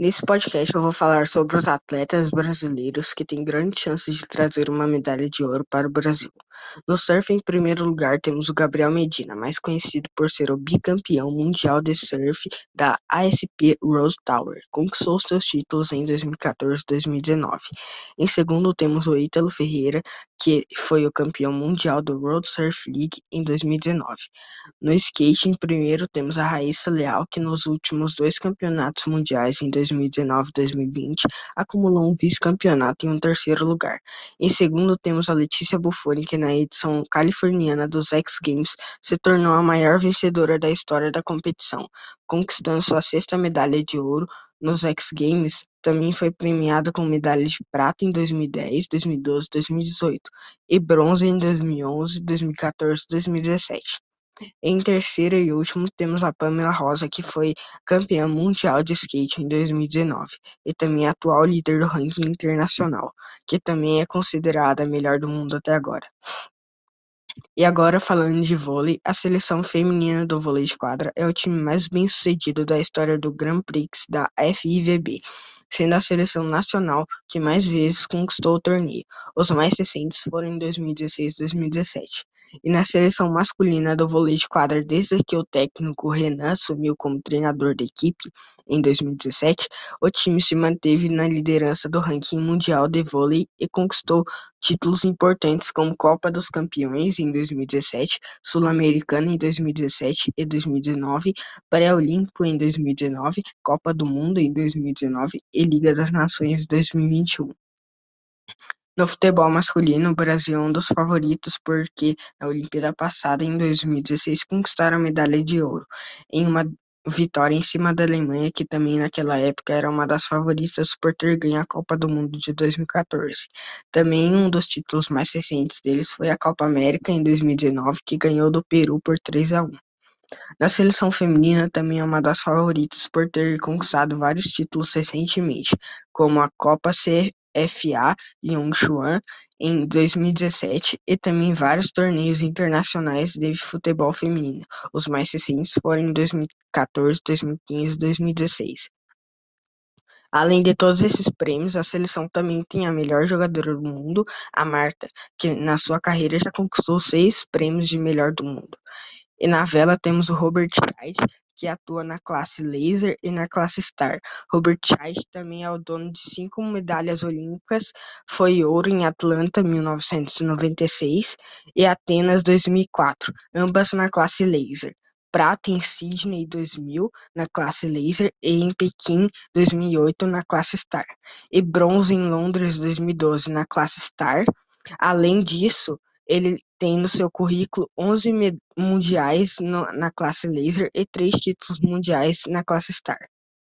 Nesse podcast eu vou falar sobre os atletas brasileiros que têm grandes chances de trazer uma medalha de ouro para o Brasil. No surf, em primeiro lugar, temos o Gabriel Medina, mais conhecido por ser o bicampeão mundial de surf da ASP Rose Tower. Conquistou seus títulos em 2014 e 2019. Em segundo, temos o Ítalo Ferreira, que foi o campeão mundial do World Surf League em 2019. No skate, em primeiro, temos a Raíssa Leal, que nos últimos dois campeonatos mundiais, em 2019 e 2020, acumulou um vice-campeonato e um terceiro lugar. Em segundo, temos a Letícia Buffoni, que na edição californiana dos X Games se tornou a maior vencedora da história da competição, conquistando sua sexta medalha de ouro nos X Games. Também foi premiada com medalhas de prata em 2010, 2012 e 2018 e bronze em 2011, 2014 e 2017. Em terceiro e último, temos a Pamela Rosa, que foi campeã mundial de skate em 2019 e também atual líder do ranking internacional, que também é considerada a melhor do mundo até agora. E agora falando de vôlei, a seleção feminina do vôlei de quadra é o time mais bem-sucedido da história do Grand Prix da FIVB sendo a seleção nacional que mais vezes conquistou o torneio. Os mais recentes foram em 2016 e 2017. E na seleção masculina do vôlei de quadra, desde que o técnico Renan assumiu como treinador da equipe em 2017, o time se manteve na liderança do ranking mundial de vôlei e conquistou títulos importantes como Copa dos Campeões em 2017, Sul-Americana em 2017 e 2019, Pré-Olímpico em 2019, Copa do Mundo em 2019 e Liga das Nações 2021. No futebol masculino, o Brasil é um dos favoritos porque na Olimpíada passada, em 2016, conquistaram a medalha de ouro, em uma vitória em cima da Alemanha, que também naquela época era uma das favoritas por ter ganho a Copa do Mundo de 2014. Também um dos títulos mais recentes deles foi a Copa América em 2019, que ganhou do Peru por 3 a 1. Na seleção feminina também é uma das favoritas por ter conquistado vários títulos recentemente, como a Copa CFA Yongchuan em 2017 e também vários torneios internacionais de futebol feminino. Os mais recentes foram em 2014, 2015 e 2016. Além de todos esses prêmios, a seleção também tem a melhor jogadora do mundo, a Marta, que na sua carreira já conquistou seis prêmios de melhor do mundo. E na vela temos o Robert Child, que atua na classe Laser e na classe Star. Robert Child também é o dono de cinco medalhas olímpicas, foi ouro em Atlanta 1996 e Atenas 2004, ambas na classe Laser. Prata em Sydney 2000 na classe Laser e em Pequim 2008 na classe Star. E bronze em Londres 2012 na classe Star. Além disso, ele tem no seu currículo onze mundiais na classe Laser e três títulos mundiais na classe Star.